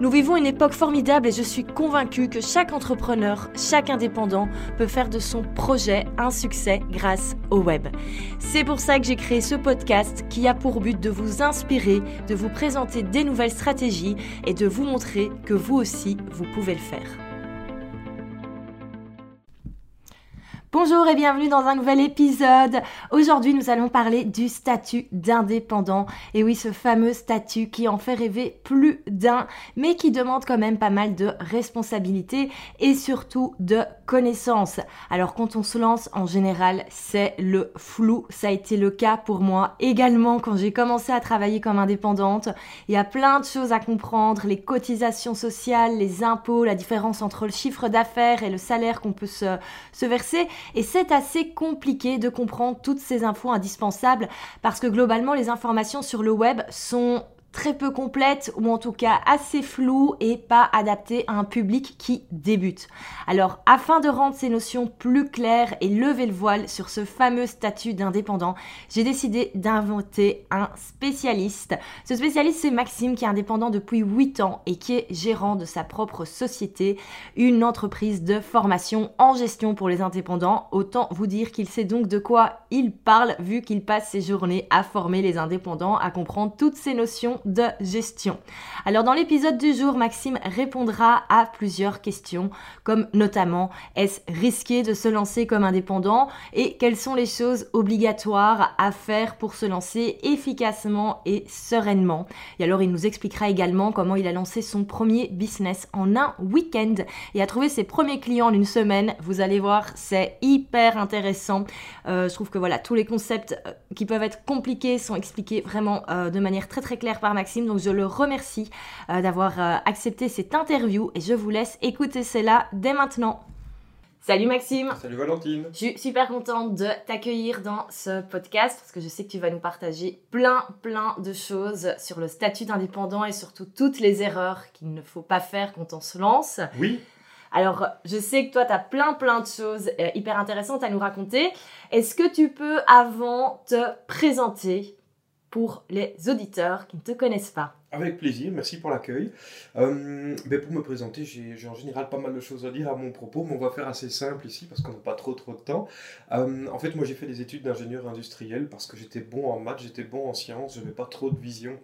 Nous vivons une époque formidable et je suis convaincue que chaque entrepreneur, chaque indépendant peut faire de son projet un succès grâce au web. C'est pour ça que j'ai créé ce podcast qui a pour but de vous inspirer, de vous présenter des nouvelles stratégies et de vous montrer que vous aussi, vous pouvez le faire. Bonjour et bienvenue dans un nouvel épisode. Aujourd'hui, nous allons parler du statut d'indépendant. Et oui, ce fameux statut qui en fait rêver plus d'un, mais qui demande quand même pas mal de responsabilités et surtout de connaissances. Alors quand on se lance, en général, c'est le flou. Ça a été le cas pour moi également quand j'ai commencé à travailler comme indépendante. Il y a plein de choses à comprendre, les cotisations sociales, les impôts, la différence entre le chiffre d'affaires et le salaire qu'on peut se, se verser. Et c'est assez compliqué de comprendre toutes ces infos indispensables parce que globalement les informations sur le web sont très peu complète ou en tout cas assez floue et pas adaptée à un public qui débute. Alors afin de rendre ces notions plus claires et lever le voile sur ce fameux statut d'indépendant, j'ai décidé d'inventer un spécialiste. Ce spécialiste c'est Maxime qui est indépendant depuis 8 ans et qui est gérant de sa propre société, une entreprise de formation en gestion pour les indépendants. Autant vous dire qu'il sait donc de quoi il parle vu qu'il passe ses journées à former les indépendants, à comprendre toutes ces notions de gestion. Alors dans l'épisode du jour, Maxime répondra à plusieurs questions, comme notamment est-ce risqué de se lancer comme indépendant? Et quelles sont les choses obligatoires à faire pour se lancer efficacement et sereinement? Et alors il nous expliquera également comment il a lancé son premier business en un week-end et a trouvé ses premiers clients en une semaine. Vous allez voir, c'est hyper intéressant. Euh, je trouve que voilà, tous les concepts euh, qui peuvent être compliqués sont expliqués vraiment euh, de manière très très claire par Maxime. Donc je le remercie euh, d'avoir euh, accepté cette interview et je vous laisse écouter cela dès maintenant. Salut Maxime Salut Valentine Je suis super contente de t'accueillir dans ce podcast parce que je sais que tu vas nous partager plein plein de choses sur le statut d'indépendant et surtout toutes les erreurs qu'il ne faut pas faire quand on se lance. Oui alors, je sais que toi, tu as plein, plein de choses euh, hyper intéressantes à nous raconter. Est-ce que tu peux, avant, te présenter? Pour les auditeurs qui ne te connaissent pas Avec plaisir, merci pour l'accueil. Euh, ben pour me présenter, j'ai en général pas mal de choses à dire à mon propos, mais on va faire assez simple ici parce qu'on n'a pas trop trop de temps. Euh, en fait, moi j'ai fait des études d'ingénieur industriel parce que j'étais bon en maths, j'étais bon en sciences, je n'avais pas trop de vision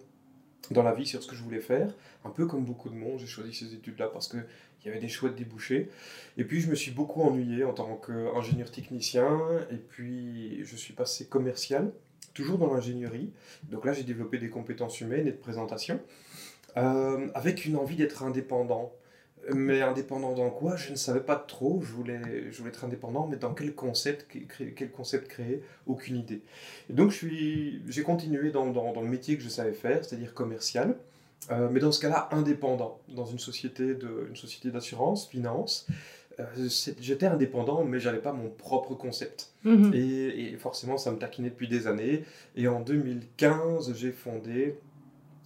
dans la vie sur ce que je voulais faire. Un peu comme beaucoup de monde, j'ai choisi ces études-là parce qu'il y avait des chouettes débouchés. Et puis je me suis beaucoup ennuyé en tant qu'ingénieur technicien, et puis je suis passé commercial toujours dans l'ingénierie. Donc là, j'ai développé des compétences humaines et de présentation, euh, avec une envie d'être indépendant. Mais indépendant dans quoi? Je ne savais pas trop. Je voulais, je voulais être indépendant, mais dans quel concept, quel concept créer? Aucune idée. Et donc, j'ai continué dans, dans, dans, le métier que je savais faire, c'est-à-dire commercial. Euh, mais dans ce cas-là, indépendant, dans une société d'assurance, finance. Euh, j'étais indépendant, mais j'avais pas mon propre concept. Mhm. Et, forcément, ça me taquinait depuis des années. Et en 2015, j'ai fondé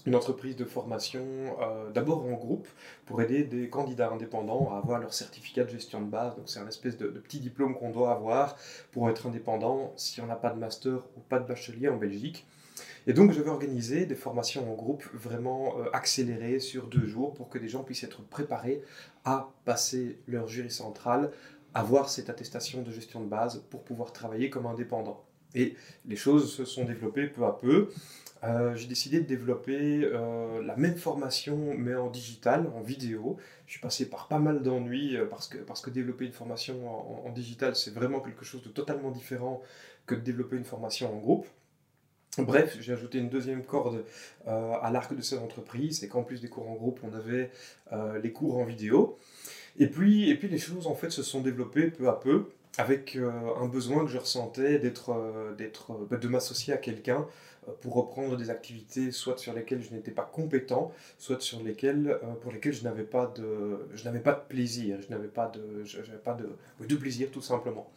une entreprise de formation, euh, d'abord en groupe, pour aider des candidats indépendants à avoir leur certificat de gestion de base. Donc c'est un espèce de, petit diplôme qu'on doit avoir pour être indépendant si on n'a pas de master ou pas de bachelier en Belgique. Et donc, je vais organiser des formations en groupe vraiment euh, accélérées sur deux jours pour que les gens puissent être préparés à passer leur jury central, avoir cette attestation de gestion de base pour pouvoir travailler comme indépendant. Et les choses se sont développées peu à peu. Euh, j'ai décidé de développer euh, la même formation, mais en digital, en vidéo. Je suis passé par pas mal d'ennuis parce, que, parce que développer une formation en digital, c'est vraiment quelque chose de totalement différent que de développer une formation en groupe. Bref, j'ai ajouté une deuxième corde euh, à l'arc de cette entreprise, c'est qu'en plus des cours en groupe, on avait euh, les cours en vidéo. Et puis, et puis les choses en fait se sont développées peu à peu, avec euh, un besoin que je ressentais d'être, bah, de m'associer à quelqu'un pour reprendre des activités soit sur lesquelles je n'étais pas compétent, soit sur lesquelles, pour lesquelles je n'avais pas de, je n'avais pas de plaisir, je n'avais pas de, pas de plaisir tout simplement.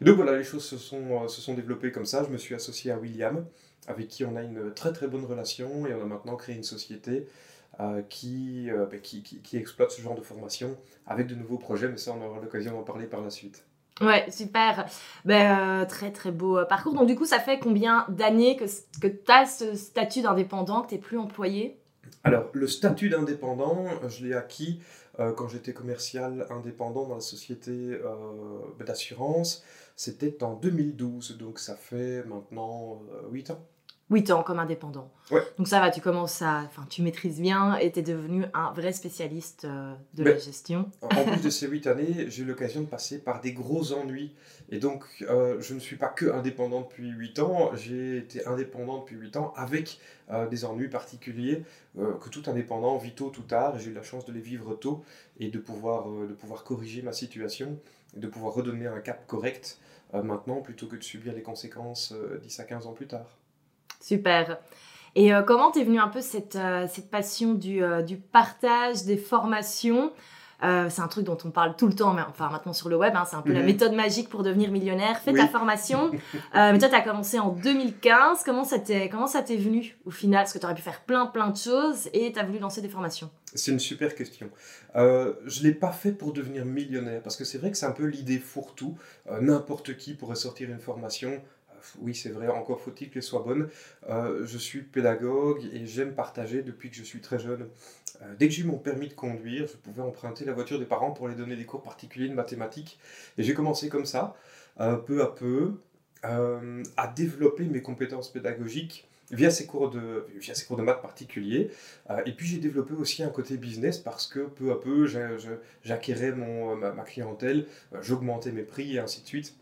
Et donc voilà, les choses se sont, se sont développées comme ça. Je me suis associé à William, avec qui on a une très très bonne relation et on a maintenant créé une société euh, qui, ben, qui, qui, qui, exploite ce genre de formation avec de nouveaux projets, mais ça on aura l'occasion d'en parler par la suite. Ouais, super. Ben, très très beau parcours. Donc du coup, ça fait combien d'années que, que tu as ce statut d'indépendant, que tu n'es plus employé? Alors, le statut d'indépendant, je l'ai acquis euh, quand j'étais commercial indépendant dans la société euh, d'assurance. C'était en 2012, donc ça fait maintenant 8 euh, ans. 8 ans comme indépendant. Ouais. Donc ça va, tu commences à. Enfin, tu maîtrises bien et tu es devenu un vrai spécialiste de la gestion. En plus de ces 8 années, j'ai eu l'occasion de passer par des gros ennuis. Et donc, je ne suis pas que indépendant depuis 8 ans, j'ai été indépendant depuis 8 ans avec des ennuis particuliers que tout indépendant vit tôt ou tard. J'ai eu la chance de les vivre tôt et de pouvoir, de pouvoir corriger ma situation et de pouvoir redonner un cap correct maintenant plutôt que de subir les conséquences 10 à 15 ans plus tard. Super. Et comment t'es venue un peu cette, cette passion du, du, partage, des formations? Euh, c'est un truc dont on parle tout le temps, mais enfin maintenant sur le web, hein, c'est un peu la mhm. méthode magique pour devenir millionnaire. Fais ta formation. Euh, mais toi, tu as commencé en 2015. Comment ça t'est, comment ça t'est venu au final? Parce que tu aurais pu faire plein, plein de choses et tu as voulu lancer des formations. C'est une super question. Euh, je ne l'ai pas fait pour devenir millionnaire, parce que c'est vrai que c'est un peu l'idée fourre-tout. N'importe qui pourrait sortir une formation oui, c'est vrai, encore faut-il qu'elle soit bonne. Euh, je suis pédagogue et j'aime partager depuis que je suis très jeune. Euh, dès que j'ai eu mon permis de conduire, je pouvais emprunter la voiture des parents pour les donner des cours particuliers de mathématiques. Et j'ai commencé comme ça, euh, peu à peu, à développer mes compétences pédagogiques via ces cours de, via ces cours de maths particuliers. et puis j'ai développé aussi un côté business parce que peu à peu j'acquérais ma, ma, clientèle, j'augmentais mes prix et ainsi de suite.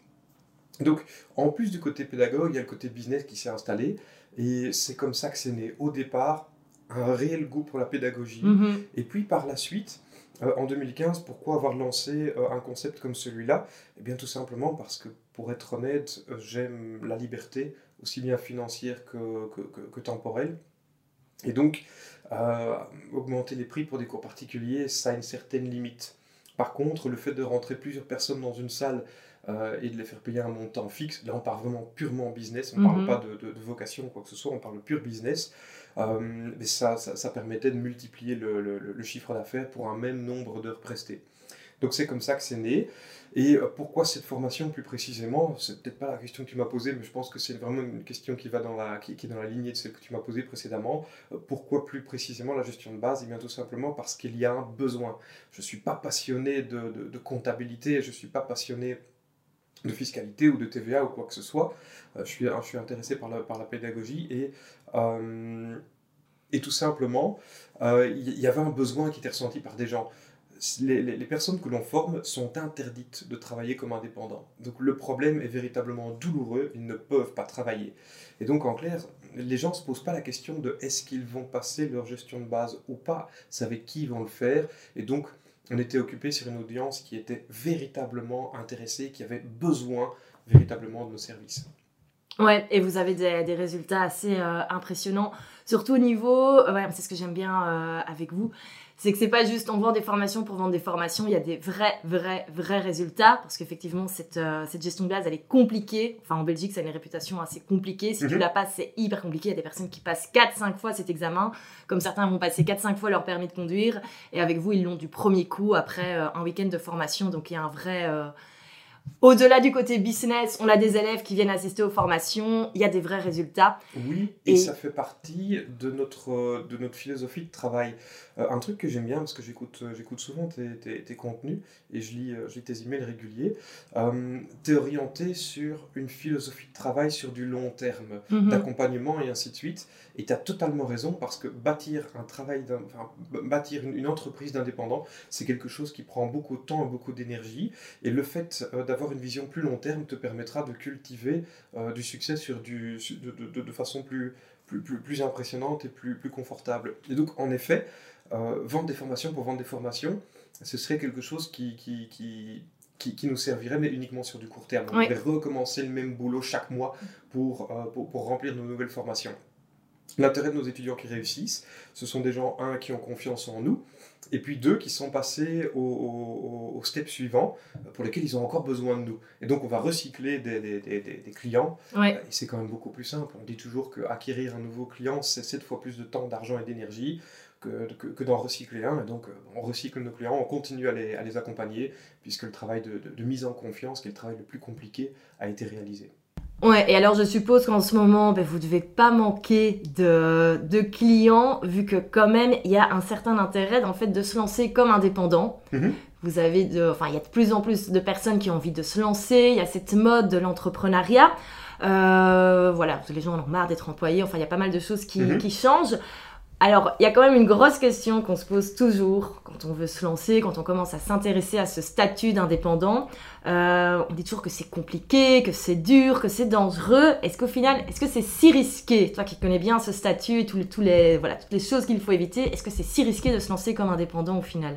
Donc, en plus du côté pédagogue, il y a le côté business qui s'est installé. Et c'est comme ça que c'est né. Au départ, un réel goût pour la pédagogie. Mhm. Et puis par la suite, euh, en 2015, pourquoi avoir lancé euh, un concept comme celui-là? Eh bien tout simplement parce que, pour être honnête, euh, j'aime la liberté, aussi bien financière que, que, que, temporelle. Et donc, augmenter les prix pour des cours particuliers, ça a une certaine limite. Par contre, le fait de rentrer plusieurs personnes dans une salle euh, et de les faire payer un montant fixe. Là, on parle vraiment purement business, on ne parle mhm. pas de, vocation ou quoi que ce soit, on parle pur business. Euh, mais ça, ça, permettait de multiplier le, le, chiffre d'affaires pour un même nombre d'heures prestées. Donc c'est comme ça que c'est né. Et euh, pourquoi cette formation plus précisément? C'est peut-être pas la question que tu m'as posée, mais je pense que c'est vraiment une question qui va dans la, qui, est dans la lignée de celle que tu m'as posée précédemment. pourquoi plus précisément la gestion de base? Eh bien tout simplement parce qu'il y a un besoin. Je ne suis pas passionné de, de, de comptabilité, je ne suis pas passionné de fiscalité ou de TVA ou quoi que ce soit. Euh, je, suis, je suis intéressé par la, par la pédagogie et, euh, et tout simplement, euh, il y, avait un besoin qui était ressenti par des gens. Les, les, personnes que l'on forme sont interdites de travailler comme indépendants. Donc le problème est véritablement douloureux, ils ne peuvent pas travailler. Et donc en clair, les gens ne se posent pas la question de est-ce qu'ils vont passer leur gestion de base ou pas, c'est avec qui ils vont le faire. Et donc on était occupé sur une audience qui était véritablement intéressée, qui avait besoin véritablement de nos services. Ouais, et vous avez des, résultats assez euh, impressionnants, surtout au niveau, euh, c'est ce que j'aime bien euh, avec vous, c'est que c'est pas juste on vend des formations pour vendre des formations, il y a des vrais, vrais, vrais résultats, parce qu'effectivement, cette, euh, cette gestion de base, elle est compliquée. Enfin, en Belgique, ça a une réputation assez compliquée. Si tu mhm. la passes, c'est hyper compliqué. Il y a des personnes qui passent 4-5 fois cet examen, comme certains vont passer 4-5 fois leur permis de conduire, et avec vous, ils l'ont du premier coup après euh, un week-end de formation. Donc, il y a un vrai. Euh, au-delà du côté business, on a des élèves qui viennent assister aux formations, il y a des vrais résultats. Oui, et, ça fait partie de notre, de notre philosophie de travail. Euh, un truc que j'aime bien, parce que j'écoute, euh, j'écoute souvent tes, tes, contenus et je lis, euh, je lis tes emails réguliers, tu es orienté sur une philosophie de travail sur du long terme, mhm. d'accompagnement et ainsi de suite. Et tu as totalement raison, parce que bâtir, un travail enfin, bâtir une, entreprise d'indépendant, c'est quelque chose qui prend beaucoup de temps et beaucoup d'énergie. Et le fait d'avoir une vision plus long terme te permettra de cultiver du succès sur du, de, de, de façon plus, plus, plus, plus, impressionnante et plus, plus confortable. Et donc, en effet, euh, vendre des formations pour vendre des formations, ce serait quelque chose qui, qui, qui, qui, nous servirait, mais uniquement sur du court terme. On devrait recommencer le même boulot chaque mois pour, euh, pour, pour, remplir nos nouvelles formations. L'intérêt de nos étudiants qui réussissent, ce sont des gens, un, qui ont confiance en nous, et puis deux, qui sont passés au, step suivant, pour lesquels ils ont encore besoin de nous. Et donc, on va recycler des, clients, et c'est quand même beaucoup plus simple. On dit toujours qu'acquérir un nouveau client, c'est sept fois plus de temps, d'argent et d'énergie que, que, d'en recycler un. Et donc, euh, on recycle nos clients, on continue à les, à les accompagner, puisque le travail de, de mise en confiance, qui est le travail le plus compliqué, a été réalisé. Ouais, et alors je suppose qu'en ce moment, ben, vous ne devez pas manquer de, de, clients, vu que quand même, il y a un certain intérêt en fait, de se lancer comme indépendant. Mhm. Vous avez de, enfin, il y a de plus en plus de personnes qui ont envie de se lancer, il y a cette mode de l'entrepreneuriat. Euh, voilà, les gens en ont marre d'être employés, enfin, il y a pas mal de choses qui, mhm. qui changent. Alors, il y a quand même une grosse question qu'on se pose toujours quand on veut se lancer, quand on commence à s'intéresser à ce statut d'indépendant. Euh, on dit toujours que c'est compliqué, que c'est dur, que c'est dangereux. Est-ce qu'au final, est-ce que c'est si risqué? Toi qui connais bien ce statut et les, voilà, toutes les choses qu'il faut éviter, est-ce que c'est si risqué de se lancer comme indépendant au final?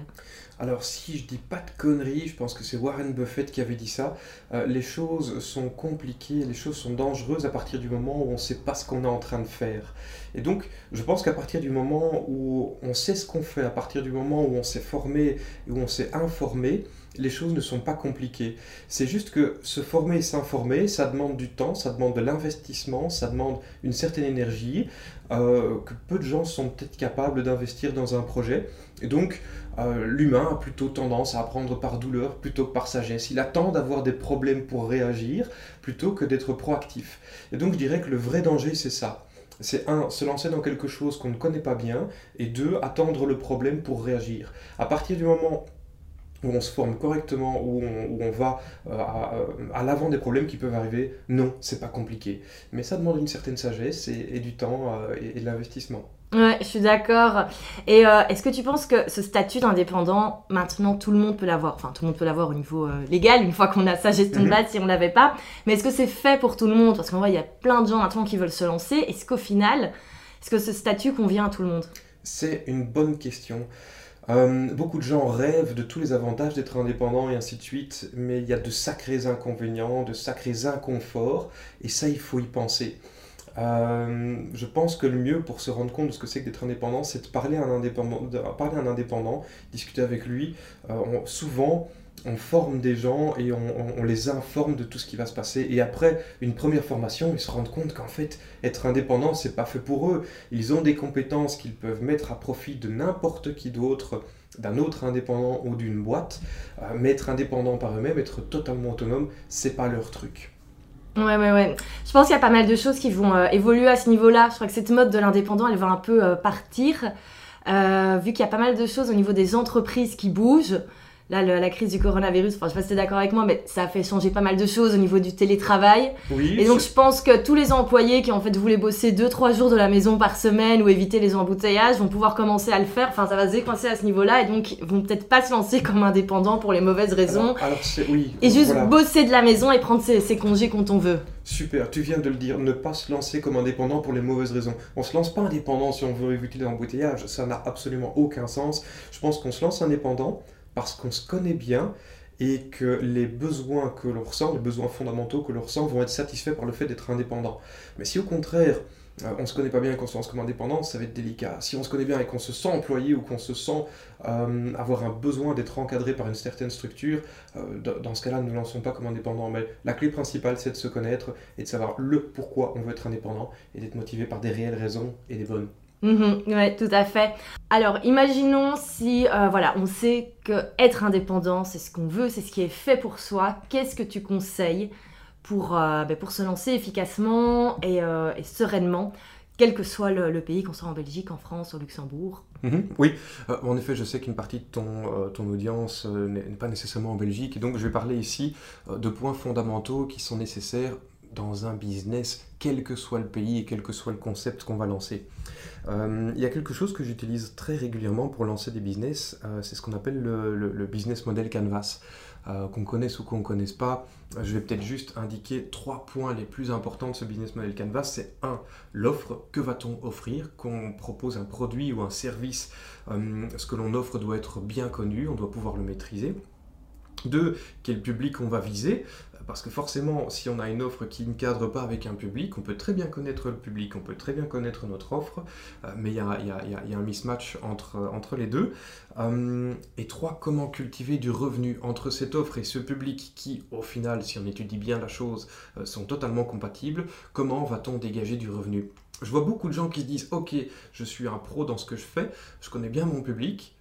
Alors si je dis pas de conneries, je pense que c'est Warren Buffett qui avait dit ça, euh, les choses sont compliquées, les choses sont dangereuses à partir du moment où on ne sait pas ce qu'on est en train de faire. Et donc je pense qu'à partir du moment où on sait ce qu'on fait, à partir du moment où on s'est formé et où on s'est informé, les choses ne sont pas compliquées. C'est juste que se former et s'informer, ça demande du temps, ça demande de l'investissement, ça demande une certaine énergie, euh, que peu de gens sont peut-être capables d'investir dans un projet. Et donc, euh, l'humain a plutôt tendance à apprendre par douleur plutôt que par sagesse. Il attend d'avoir des problèmes pour réagir plutôt que d'être proactif. Et donc, je dirais que le vrai danger, c'est ça. C'est un, se lancer dans quelque chose qu'on ne connaît pas bien, et deux, attendre le problème pour réagir. À partir du moment où on se forme correctement, où on, va euh, à, l'avant des problèmes qui peuvent arriver, non, c'est pas compliqué. Mais ça demande une certaine sagesse et, du temps euh, et, de l'investissement. Ouais, je suis d'accord. Et euh, est-ce que tu penses que ce statut d'indépendant, maintenant, tout le monde peut l'avoir Enfin, tout le monde peut l'avoir au niveau légal, une fois qu'on a sa gestion de mhm. base, si on l'avait pas. Mais est-ce que c'est fait pour tout le monde? Parce qu'on voit, il y a plein de gens maintenant qui veulent se lancer. Est-ce qu'au final, est-ce que ce statut convient à tout le monde? C'est une bonne question. Euh, beaucoup de gens rêvent de tous les avantages d'être indépendant et ainsi de suite, mais il y a de sacrés inconvénients, de sacrés inconforts, et ça, il faut y penser. Euh, je pense que le mieux pour se rendre compte de ce que c'est que d'être indépendant, c'est de parler à un indépendant, discuter avec lui. Euh, souvent, on forme des gens et on, les informe de tout ce qui va se passer. Et après une première formation, ils se rendent compte qu'en fait, être indépendant, c'est pas fait pour eux. Ils ont des compétences qu'ils peuvent mettre à profit de n'importe qui d'autre, d'un autre indépendant ou d'une boîte. Euh, mais être indépendant par eux-mêmes, être totalement autonome, c'est pas leur truc. Ouais, ouais, ouais. Je pense qu'il y a pas mal de choses qui vont euh, évoluer à ce niveau-là. Je crois que cette mode de l'indépendant, elle va un peu euh, partir. vu qu'il y a pas mal de choses au niveau des entreprises qui bougent là, la crise du coronavirus, enfin, je sais pas si tu es d'accord avec moi, mais ça a fait changer pas mal de choses au niveau du télétravail. Oui, et donc, je pense que tous les employés qui en fait voulaient bosser 2-3 jours de la maison par semaine ou éviter les embouteillages vont pouvoir commencer à le faire. Enfin, ça va se décoincer à ce niveau-là et donc vont peut-être pas se lancer comme indépendants pour les mauvaises raisons. Alors, oui. Et juste bosser de la maison et prendre ses, ses congés quand on veut. Super, tu viens de le dire, ne pas se lancer comme indépendant pour les mauvaises raisons. On se lance pas indépendant si on veut éviter les embouteillages, ça n'a absolument aucun sens. Je pense qu'on se lance indépendant parce qu'on se connaît bien et que les besoins que l'on ressent, les besoins fondamentaux que l'on ressent vont être satisfaits par le fait d'être indépendant. Mais si au contraire, euh, on se connaît pas bien et qu'on se lance comme indépendant, ça va être délicat. Si on se connaît bien et qu'on se sent employé ou qu'on se sent euh, avoir un besoin d'être encadré par une certaine structure, euh, dans ce cas-là, ne nous lançons pas comme indépendant. Mais la clé principale, c'est de se connaître et de savoir le pourquoi on veut être indépendant et d'être motivé par des réelles raisons et des bonnes. Mhm, oui, tout à fait. Alors, imaginons si, euh, voilà, on sait que être indépendant, c'est ce qu'on veut, c'est ce qui est fait pour soi. Qu'est-ce que tu conseilles pour, euh, ben, pour se lancer efficacement et, euh, sereinement, quel que soit le, pays, qu'on soit en Belgique, en France, au Luxembourg? Mhm, Oui, en effet, je sais qu'une partie de ton, ton audience n'est pas nécessairement en Belgique, et donc je vais parler ici de points fondamentaux qui sont nécessaires dans un business, quel que soit le pays et quel que soit le concept qu'on va lancer. Euh, il y a quelque chose que j'utilise très régulièrement pour lancer des business, euh, c'est ce qu'on appelle le, business model canvas. Euh, qu'on connaisse ou qu'on ne connaisse pas, je vais peut-être juste indiquer trois points les plus importants de ce business model canvas. C'est un, l'offre, que va-t-on offrir? Qu'on propose un produit ou un service, ce que l'on offre doit être bien connu, on doit pouvoir le maîtriser. Deux, quel public on va viser parce que forcément, si on a une offre qui ne cadre pas avec un public, on peut très bien connaître le public, on peut très bien connaître notre offre, mais il y, a, un mismatch entre, entre les deux. Euh, et trois, comment cultiver du revenu entre cette offre et ce public qui, au final, si on étudie bien la chose, euh, sont totalement compatibles. Comment va-t-on dégager du revenu? Je vois beaucoup de gens qui se disent Ok, je suis un pro dans ce que je fais, je connais bien mon public,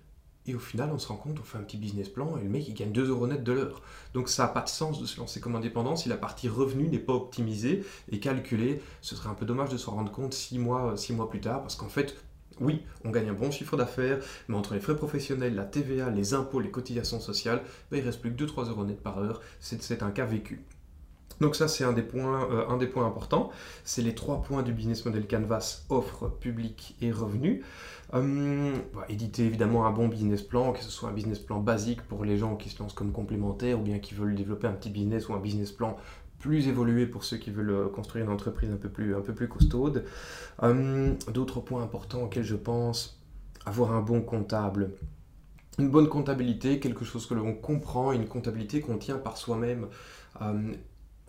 et au final, on se rend compte, on fait un petit business plan et le mec il gagne 2 euros net de l'heure. Donc ça n'a pas de sens de se lancer comme indépendant si la partie revenu n'est pas optimisée et calculée. Ce serait un peu dommage de s'en rendre compte 6 mois, six mois plus tard parce qu'en fait, oui, on gagne un bon chiffre d'affaires, mais entre les frais professionnels, la TVA, les impôts, les cotisations sociales, ben, il reste plus que 2-3 euros net par heure. C'est un cas vécu. Donc ça, c'est un, des points, euh, un des points importants. C'est les trois points du business model Canvas, offre, public et revenu. Euh, éditer évidemment un bon business plan, que ce soit un business plan basique pour les gens qui se lancent comme complémentaires ou bien qui veulent développer un petit business ou un business plan plus évolué pour ceux qui veulent euh, construire une entreprise un peu plus, un peu plus costaude. D'autres points importants auxquels je pense, avoir un bon comptable. Une bonne comptabilité, quelque chose que l'on comprend, une comptabilité qu'on tient par soi-même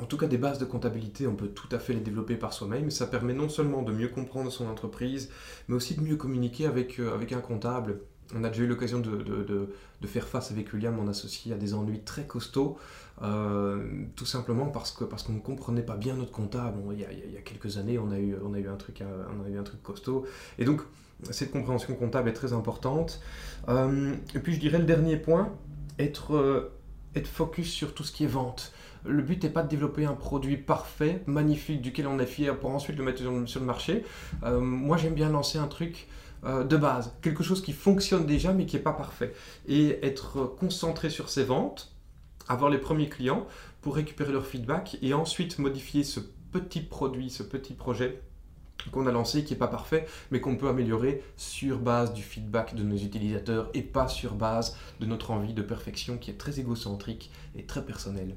en tout cas des bases de comptabilité, on peut tout à fait les développer par soi-même. Ça permet non seulement de mieux comprendre son entreprise, mais aussi de mieux communiquer avec, euh, avec un comptable. On a déjà eu l'occasion de, de, faire face avec William, mon associé, à des ennuis très costauds, euh, tout simplement parce qu'on parce qu'on ne comprenait pas bien notre comptable. il, y a, il, y a, quelques années, on a eu, on a eu, un, truc, euh, on a eu un truc costaud. Et donc, cette compréhension comptable est très importante. et puis, je dirais le dernier point, être, être focus sur tout ce qui est vente. Le but n'est pas de développer un produit parfait, magnifique, duquel on est fier pour ensuite le mettre sur le marché. Euh, moi, j'aime bien lancer un truc euh, de base, quelque chose qui fonctionne déjà mais qui n'est pas parfait. Et être concentré sur ses ventes, avoir les premiers clients pour récupérer leur feedback et ensuite modifier ce petit produit, ce petit projet qu'on a lancé qui n'est pas parfait, mais qu'on peut améliorer sur base du feedback de nos utilisateurs et pas sur base de notre envie de perfection qui est très égocentrique et très personnelle.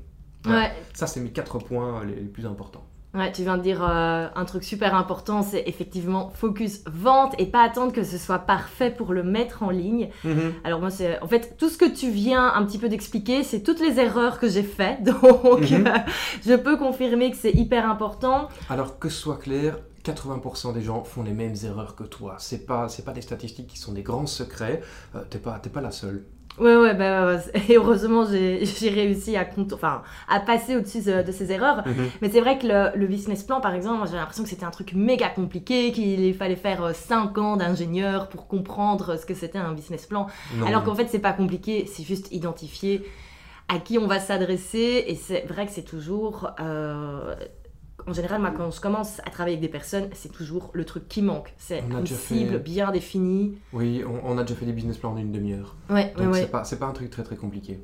Ça, c'est mes quatre points les, plus importants. Ouais, tu viens de dire euh, un truc super important, c'est effectivement focus vente et pas attendre que ce soit parfait pour le mettre en ligne. Mhm. Alors moi, c'est en fait tout ce que tu viens un petit peu d'expliquer, c'est toutes les erreurs que j'ai faites. Donc, mhm. euh, je peux confirmer que c'est hyper important. Alors que ce soit clair, 80% des gens font les mêmes erreurs que toi. C'est pas, c'est pas des statistiques qui sont des grands secrets. Euh, t'es pas, pas la seule. Ouais, ouais, bah, et heureusement, j'ai réussi à, enfin, à passer au-dessus de, ces erreurs. Mhm. Mais c'est vrai que le, business plan, par exemple, j'ai l'impression que c'était un truc méga compliqué, qu'il fallait faire 5 euh, ans d'ingénieur pour comprendre ce que c'était un business plan. Alors qu'en fait, c'est pas compliqué, c'est juste identifier à qui on va s'adresser. Et c'est vrai que c'est toujours. Euh, en général, moi, quand je commence à travailler avec des personnes, c'est toujours le truc qui manque. C'est une cible bien définie. Oui, on, a déjà fait des business plans en une demi-heure. Ouais, Donc ouais, c'est pas, pas un truc très très compliqué.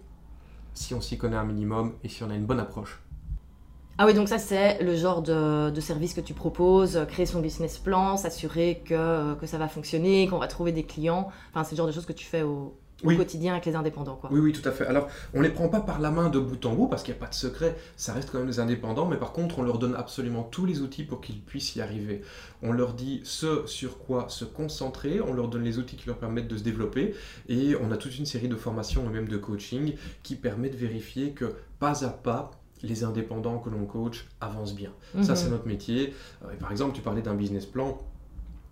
Si on s'y connaît un minimum et si on a une bonne approche. Ah oui, donc ça c'est le genre de, de, service que tu proposes, créer son business plan, s'assurer que, que ça va fonctionner, qu'on va trouver des clients. Enfin, c'est le genre de choses que tu fais au, au quotidien avec les indépendants. Quoi. Oui, oui, tout à fait. Alors, on ne les prend pas par la main de bout en bout parce qu'il n'y a pas de secret, ça reste quand même des indépendants, mais par contre, on leur donne absolument tous les outils pour qu'ils puissent y arriver. On leur dit ce sur quoi se concentrer, on leur donne les outils qui leur permettent de se développer, et on a toute une série de formations et même de coaching qui permettent de vérifier que pas à pas, les indépendants que l'on coach avancent bien. Ça, mhm. c'est notre métier. Euh, par exemple, tu parlais d'un business plan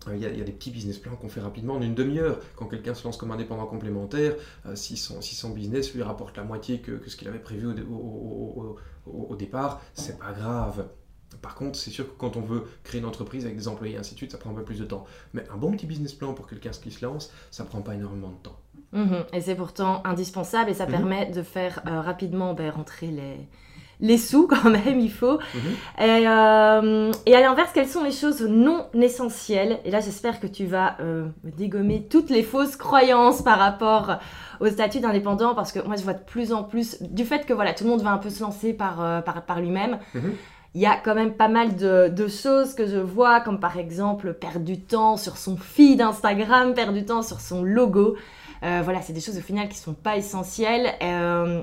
euh, il y, a, des petits business plans qu'on fait rapidement en une demi-heure. Quand quelqu'un se lance comme indépendant complémentaire, euh, si, son, business lui rapporte la moitié que, ce qu'il avait prévu au, au, départ, c'est pas grave. Par contre, c'est sûr que quand on veut créer une entreprise avec des employés et ainsi de suite, ça prend un peu plus de temps. Mais un bon petit business plan pour quelqu'un qui se lance, ça prend pas énormément de temps. Mhm. et c'est pourtant indispensable et ça mhm. permet de faire euh, rapidement ben, rentrer les, les sous quand même, il faut. Mhm. Euh, et, à l'inverse, quelles sont les choses non essentielles? Et là, j'espère que tu vas euh, me dégommer toutes les fausses croyances par rapport au statut d'indépendant, parce que moi, je vois de plus en plus, du fait que voilà, tout le monde va un peu se lancer par, euh, par, lui-même. Mhm. Il y a quand même pas mal de, choses que je vois, comme par exemple perdre du temps sur son feed Instagram, perdre du temps sur son logo. voilà, c'est des choses au final qui sont pas essentielles.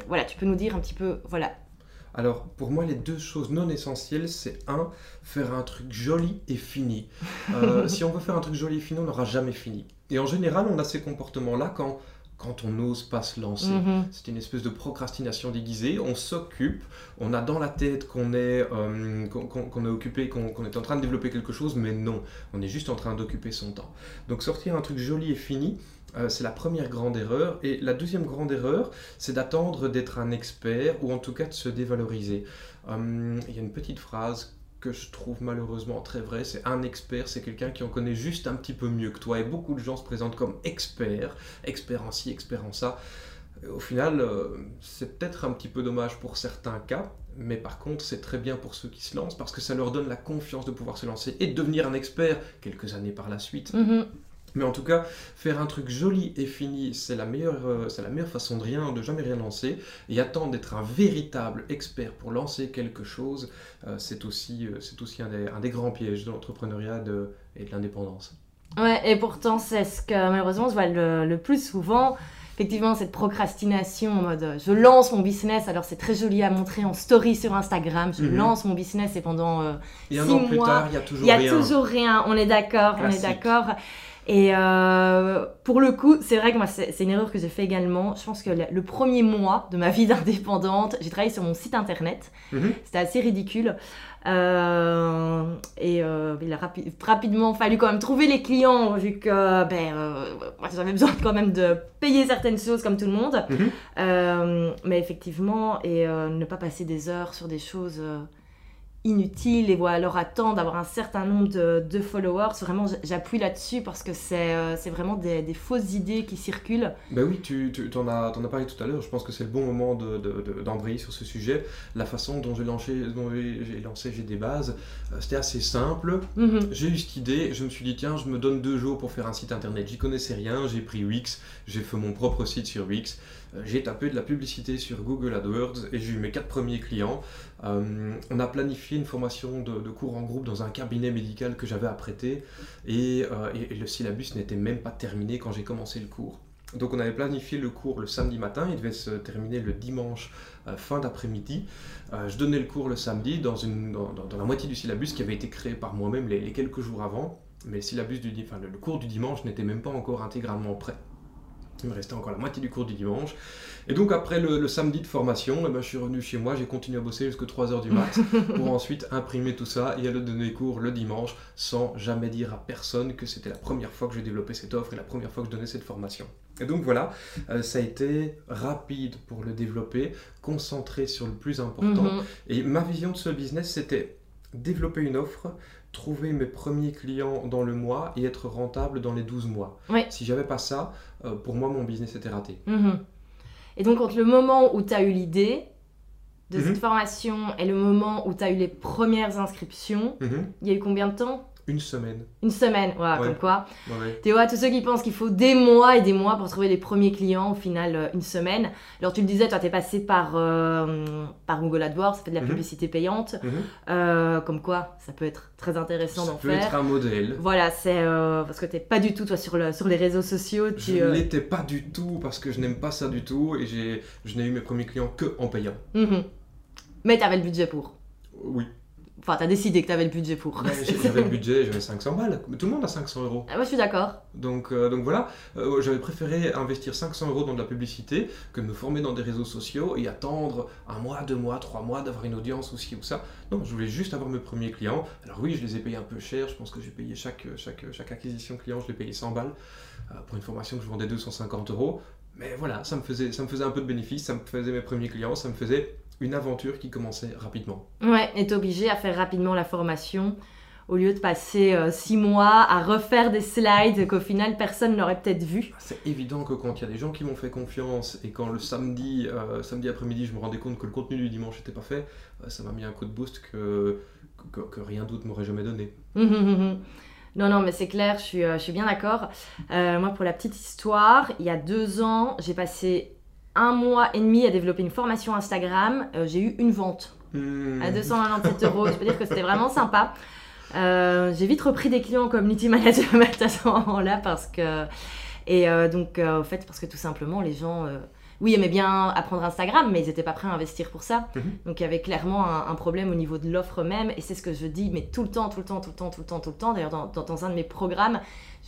voilà, tu peux nous dire un petit peu, voilà, alors, pour moi, les deux choses non essentielles, c'est un, faire un truc joli et fini. Euh, si on veut faire un truc joli et fini, on n'aura jamais fini. Et en général, on a ces comportements-là quand quand on n'ose pas se lancer. Mhm. C'est une espèce de procrastination déguisée. On s'occupe, on a dans la tête qu'on est, euh, qu'on, est occupé, qu'on, qu'on est en train de développer quelque chose, mais non, on est juste en train d'occuper son temps. Donc sortir un truc joli et fini, euh, c'est la première grande erreur. Et la deuxième grande erreur, c'est d'attendre d'être un expert ou en tout cas de se dévaloriser. Euh, Il y a une petite phrase que je trouve malheureusement très vraie, c'est un expert, c'est quelqu'un qui en connaît juste un petit peu mieux que toi. Et beaucoup de gens se présentent comme experts, experts en ci, experts en ça. Au final, euh, c'est peut-être un petit peu dommage pour certains cas, mais par contre, c'est très bien pour ceux qui se lancent parce que ça leur donne la confiance de pouvoir se lancer et de devenir un expert quelques années par la suite. Mhm. Mais en tout cas, faire un truc joli et fini, c'est la meilleure, euh, c'est la meilleure façon de rien, de jamais rien lancer. Et attendre d'être un véritable expert pour lancer quelque chose, euh, c'est aussi, euh, c'est aussi un, des, un des grands pièges de l'entrepreneuriat de- et de l'indépendance. Ouais, et pourtant, c'est ce que malheureusement on se voit le, le plus souvent. Effectivement, cette procrastination en mode je lance mon business, alors c'est très joli à montrer en story sur Instagram, je Mhm. lance mon business et pendant. Et un Six an plus mois, tard, il y a Il toujours y a rien. toujours rien, on est d'accord, on est d'accord. Et euh, pour le coup, c'est vrai que moi, c'est une erreur que j'ai fait également. Je pense que le, le premier mois de ma vie d'indépendante, j'ai travaillé sur mon site internet. Mhm. C'était assez ridicule. Euh, et euh, il a rapi- rapidement fallu quand même trouver les clients, vu que ben, euh, j'avais besoin quand même de payer certaines choses comme tout le monde. Mhm. Mais effectivement, et ne pas passer des heures sur des choses inutiles et voilà, alors attendre d'avoir un certain nombre de, de followers. Vraiment, j'appuie là-dessus parce que c'est euh, vraiment des, des fausses idées qui circulent. Ben oui, tu, tu en, as, as parlé tout à l'heure, je pense que c'est le bon moment de, de- de- d'embrayer sur ce sujet. La façon dont j'ai lancé, j'ai lancé J'ai des bases, euh, c'était assez simple. Mhm. J'ai eu cette idée, je me suis dit tiens, je me donne deux jours pour faire un site internet. J'y connaissais rien, j'ai pris Wix, j'ai fait mon propre site sur Wix, j'ai tapé de la publicité sur Google AdWords et j'ai eu mes quatre premiers clients. Euh, on a planifié une formation de, cours en groupe dans un cabinet médical que j'avais et, euh, et- le syllabus n'était même pas terminé quand j'ai commencé le cours. Donc on avait planifié le cours le samedi matin, il devait se terminer le dimanche euh, fin d'après-midi. Euh, je donnais le cours le samedi dans, la moitié du syllabus qui avait été créé par moi-même les, quelques jours avant, mais le, syllabus du, le cours du dimanche n'était même pas encore intégralement prêt. Il me restait encore la moitié du cours du dimanche. Et donc après le, le samedi de formation, eh ben, je suis revenu chez moi, j'ai continué à bosser jusqu'à 3h du mat pour ensuite imprimer tout ça et aller donner cours le dimanche sans jamais dire à personne que c'était la première fois que je développais cette offre et la première fois que je donnais cette formation. Et donc voilà, euh, ça a été rapide pour le développer, concentré sur le plus important. Mhm. Et ma vision de ce business, c'était développer une offre, trouver mes premiers clients dans le mois et être rentable dans les 12 mois. Oui. Si j'avais pas ça, euh, pour moi, mon business était raté. Mhm. Et donc, entre le moment où tu as eu l'idée de Mhm. cette formation et le moment où tu as eu les premières inscriptions, Mhm. il y a eu combien de temps? Une semaine. Une semaine, voilà, Ouais. comme quoi. Ouais. Théo, à tous ceux qui pensent qu'il faut des mois et des mois pour trouver les premiers clients, au final, euh, une semaine. Alors, tu le disais, toi, tu es passé par, euh, par Google AdWords, ça fait de la Mhm. publicité payante. Mhm. Euh, comme quoi, ça peut être très intéressant Ça d'en peut faire. être un modèle. Voilà, c'est parce que t'es pas du tout, toi, sur, le, sur les réseaux sociaux. Je Tu, ne euh, l'étais pas du tout parce que je n'aime pas ça du tout et je n'ai eu mes premiers clients que en payant. mhm. Mais t'avais le budget pour. Oui. Enfin, t'as décidé que t'avais le budget pour. J'avais le budget, j'avais 500 balles. Tout le monde a 500 euros. Ah, moi, je suis d'accord. Donc, euh, donc voilà, Euh, j'avais préféré investir 500 euros dans de la publicité que de me former dans des réseaux sociaux et attendre un mois, deux mois, trois mois d'avoir une audience ou ci ou ça. Non, je voulais juste avoir mes premiers clients. Alors oui, je les ai payés un peu cher. Je pense que j'ai payé chaque, chaque, chaque acquisition client, je l'ai payé 100 balles euh, pour une formation que je vendais 250 euros. Mais voilà, ça me, faisait, ça me faisait un peu de bénéfice, ça me faisait mes premiers clients, ça me faisait une aventure qui commençait rapidement. Ouais, et obligé à faire rapidement la formation au lieu de passer euh, six mois à refaire des slides qu'au final personne n'aurait peut-être vu. C'est évident que quand il y a des gens qui m'ont fait confiance et quand le samedi, euh, samedi après-midi, je me rendais compte que le contenu du dimanche n'était pas fait, euh, ça m'a mis un coup de boost que, que, que rien d'autre m'aurait jamais donné. Non, non, mais c'est clair, je suis, euh, je suis bien d'accord. Euh, moi, pour la petite histoire, il y a deux ans, j'ai passé un mois et demi à développer une formation Instagram. Euh, j'ai eu une vente Hmm. à 297 euros. Je peux dire que c'était vraiment sympa. Euh, j'ai vite repris des clients en community management à ce moment-là parce que. Et donc, au fait, parce que tout simplement, les gens oui, aimaient bien apprendre Instagram, mais ils n'étaient pas prêts à investir pour ça. Mhm. Donc il y avait clairement un, un problème au niveau de l'offre même, et c'est ce que je dis, mais tout le temps, tout le temps, tout le temps, tout le temps, tout le temps. D'ailleurs, dans, dans- dans un de mes programmes,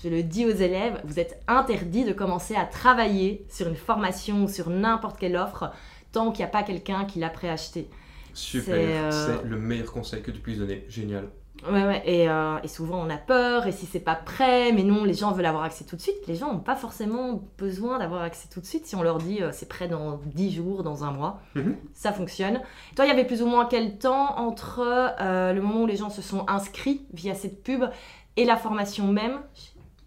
je le dis aux élèves, vous êtes interdit de commencer à travailler sur une formation ou sur n'importe quelle offre tant qu'il n'y a pas quelqu'un qui l'a préacheté. Super, C'est, euh, c'est le meilleur conseil que tu puisses donner. Génial. Ouais, ouais, et, euh, et souvent on a peur, et si c'est pas prêt, mais non, les gens veulent avoir accès tout de suite. Les gens n'ont pas forcément besoin d'avoir accès tout de suite si on leur dit euh, c'est prêt dans 10 jours, dans un mois. Mhm. Ça fonctionne. Toi, il y avait plus ou moins quel temps entre euh, le moment où les gens se sont inscrits via cette pub et la formation même?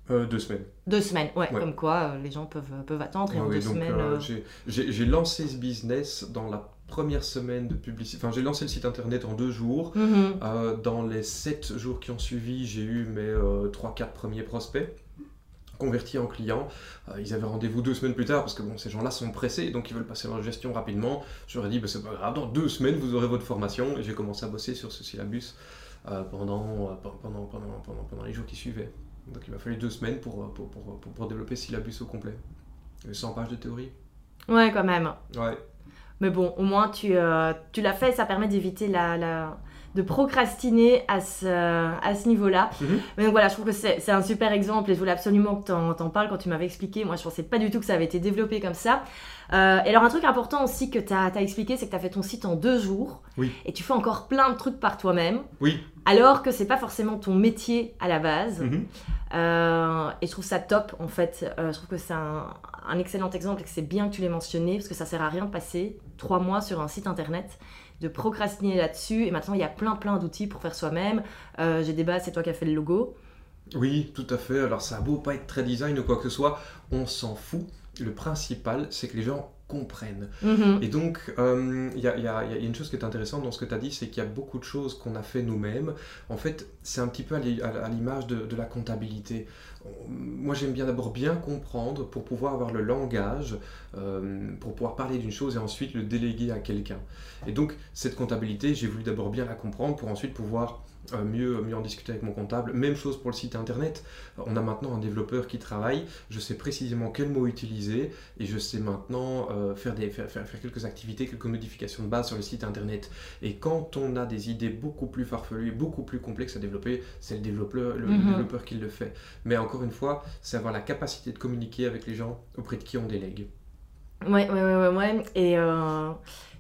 Deux semaines. Deux semaines, ouais, Ouais. comme quoi les gens peuvent, peuvent attendre et en Ouais, deux donc, semaines. j'ai lancé ce business dans la première semaine de publicité. Enfin, j'ai lancé le site internet en deux jours. mhm. Euh, dans les sept jours qui ont suivi, j'ai eu mes 3-4 premiers prospects convertis en clients. Euh, ils avaient rendez-vous deux semaines plus tard parce que bon, ces gens-là sont pressés, donc ils veulent passer leur gestion rapidement. Ai dit, bah, c'est pas grave, dans deux semaines, vous aurez votre formation. Et j'ai commencé à bosser sur ce syllabus euh, pendant, euh, pendant, pendant, pendant, pendant les jours qui suivaient. Donc il m'a fallu deux semaines pour, euh, pour, pour, pour, pour développer ce syllabus au complet. Il y avait 100 pages de théorie. Ouais, quand même. Ouais. Mais bon, au moins tu, euh, l'as fait, ça permet d'éviter la, la- de procrastiner à ce, à ce niveau-là. Mhm. Mais donc voilà, je trouve que c'est c'est un super exemple et je voulais absolument que tu en parles quand tu m'avais expliqué. Moi, je pensais pas du tout que ça avait été développé comme ça. Euh, et alors, un truc important aussi que tu as, expliqué, c'est que tu as fait ton site en deux jours. Oui. Et tu fais encore plein de trucs par toi-même. Oui. Alors que c'est pas forcément ton métier à la base. Mhm. Euh, et je trouve ça top en fait. Euh, je trouve que c'est un, un excellent exemple et que c'est bien que tu l'aies mentionné parce que ça sert à rien de passer trois mois sur un site internet, de procrastiner là-dessus. Et maintenant, il y a plein plein d'outils pour faire soi-même. Euh, J'ai des bases, c'est toi qui as fait le logo. Oui, tout à fait. Alors ça a beau pas être très design ou quoi que ce soit, on s'en fout. Le principal, c'est que les gens comprennent. Mhm. Et donc, euh, il y, a, il y a- il y a une chose qui est intéressante dans ce que tu as dit, c'est qu'il y a beaucoup de choses qu'on a fait nous-mêmes. En fait, c'est un petit peu à l'i- à à l'image de, de la comptabilité. Moi, j'aime bien d'abord bien comprendre pour pouvoir avoir le langage, euh, pour pouvoir parler d'une chose et ensuite le déléguer à quelqu'un. Et donc, cette comptabilité, j'ai voulu d'abord bien la comprendre pour ensuite pouvoir euh, mieux, mieux en discuter avec mon comptable. Même chose pour le site internet. On a maintenant un développeur qui travaille. Je sais précisément quel mot utiliser et je sais maintenant euh, faire, des, faire, faire, faire quelques activités, quelques modifications de base sur le site internet. Et quand on a des idées beaucoup plus farfelues, beaucoup plus complexes à développer, c'est le développeur, le, le Mhm. développeur qui le fait. Mais encore une fois, c'est avoir la capacité de communiquer avec les gens auprès de qui on délègue. Ouais, ouais, ouais, ouais, ouais. Et, euh,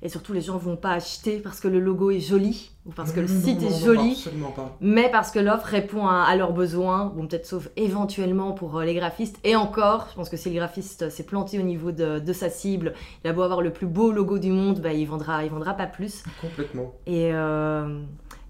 et surtout, les gens vont pas acheter parce que le logo est joli ou parce que le non, site non, est non, joli. Absolument pas. mais parce que l'offre répond à, à leurs besoins, bon peut-être sauf éventuellement pour euh, les graphistes, et encore, je pense que si le graphiste s'est planté au niveau de, de sa cible, il a beau avoir le plus beau logo du monde, bah, il vendra, il vendra pas plus, Complètement. et, euh,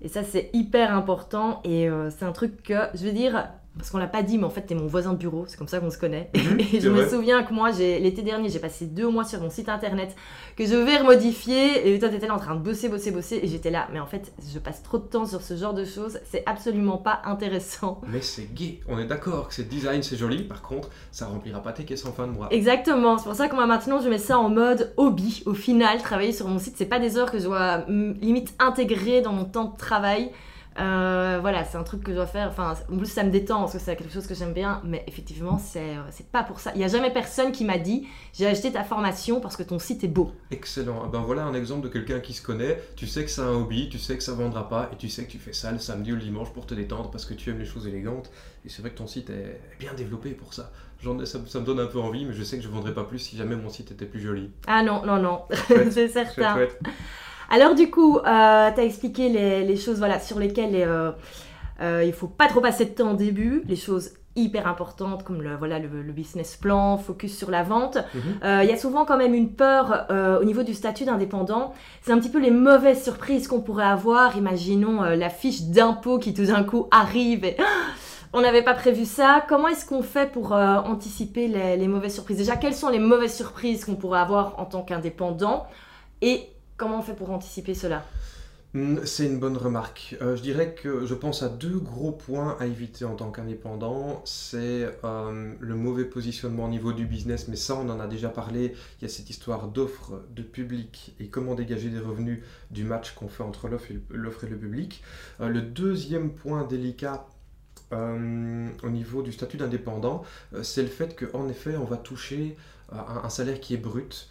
et ça c'est hyper important, et c'est un truc que, je veux dire, parce qu'on l'a pas dit, mais en fait t'es mon voisin de bureau, c'est comme ça qu'on se connaît, Mhm, et je me souviens que moi, l'été dernier, j'ai passé deux mois sur mon site internet, que je vais remodifier, et toi t'étais là en train de bosser, bosser, bosser, et j'étais là, mais en fait, je passe trop de temps sur ce genre de choses, c'est absolument pas intéressant. Mais c'est gay. On est d'accord que c'est design, c'est joli. Par contre, ça remplira pas tes caisses en fin de mois. Exactement, c'est pour ça que moi maintenant je mets ça en mode hobby. Au final, travailler sur mon site, c'est pas des heures que je dois mm, limite intégrer dans mon temps de travail. Euh, voilà, c'est un truc que je dois faire. Enfin, en plus, ça me détend parce que c'est quelque chose que j'aime bien, mais effectivement, c'est euh, c'est pas pour ça. Il y a jamais personne qui m'a dit j'ai acheté ta formation parce que ton site est beau. Excellent. Ah Ben voilà un exemple de quelqu'un qui se connaît. Tu sais que c'est un hobby, tu sais que ça vendra pas, et tu sais que tu fais ça le samedi ou le dimanche pour te détendre parce que tu aimes les choses élégantes. Et c'est vrai que ton site est bien développé pour ça. Ça, ça me donne un peu envie, mais je sais que je vendrais pas plus si jamais mon site était plus joli. Ah non, non, non, c'est Chouette, certain. Alors du coup, euh, tu as expliqué les, les choses voilà, sur lesquelles euh, euh, il faut pas trop passer de temps au début, les choses hyper importantes comme le, voilà, le, le business plan, focus sur la vente. Mhm. Euh, Il y a souvent quand même une peur euh, au niveau du statut d'indépendant. C'est un petit peu les mauvaises surprises qu'on pourrait avoir. Imaginons euh, la fiche d'impôt qui tout d'un coup arrive et on n'avait pas prévu ça. Comment est-ce qu'on fait pour euh, anticiper les, les mauvaises surprises? Déjà, quelles sont les mauvaises surprises qu'on pourrait avoir en tant qu'indépendant? Et comment on fait pour anticiper cela? Hmm, C'est une bonne remarque. Euh, je dirais que je pense à deux gros points à éviter en tant qu'indépendant. C'est euh, le mauvais positionnement au niveau du business, mais ça on en a déjà parlé. Il y a cette histoire d'offre, de public et comment dégager des revenus du match qu'on fait entre l'offre et, le public. Euh, le deuxième point délicat au niveau du statut d'indépendant, c'est le fait qu'en effet on va toucher un, un salaire qui est brut.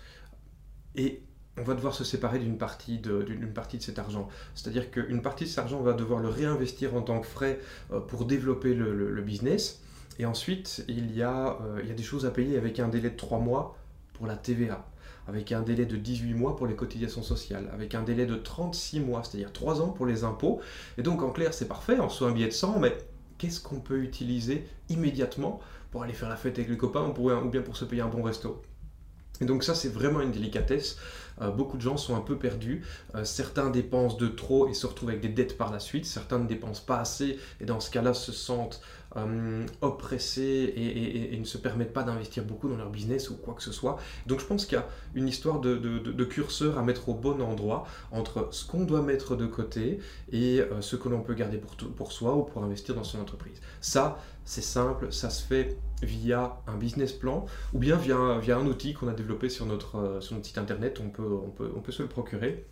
et on va devoir se séparer d'une partie de, d'une partie de cet argent. C'est-à-dire qu'une partie de cet argent, on va devoir le réinvestir en tant que frais euh, pour développer le, business. Et ensuite, il y, a, euh, il y a des choses à payer avec un délai de 3 mois pour la TVA, avec un délai de 18 mois pour les cotisations sociales, avec un délai de 36 mois, c'est-à-dire 3 ans pour les impôts. Et donc, en clair, c'est parfait, on reçoit un billet de 100, mais qu'est-ce qu'on peut utiliser immédiatement pour aller faire la fête avec les copains ou bien pour se payer un bon resto? Et donc ça, c'est vraiment une délicatesse. Euh, beaucoup de gens sont un peu perdus. Euh, certains dépensent de trop et se retrouvent avec des dettes par la suite. Certains ne dépensent pas assez et dans ce cas-là se sentent euh, oppressés et, ne se permettent pas d'investir beaucoup dans leur business ou quoi que ce soit. Donc je pense qu'il y a une histoire de, curseur à mettre au bon endroit entre ce qu'on doit mettre de côté et ce que l'on peut garder pour, pour soi ou pour investir dans son entreprise. Ça, c'est simple, ça se fait via un business plan ou bien via, via un outil qu'on a développé sur notre, sur notre site internet. On peut, on peut, on peut se le procurer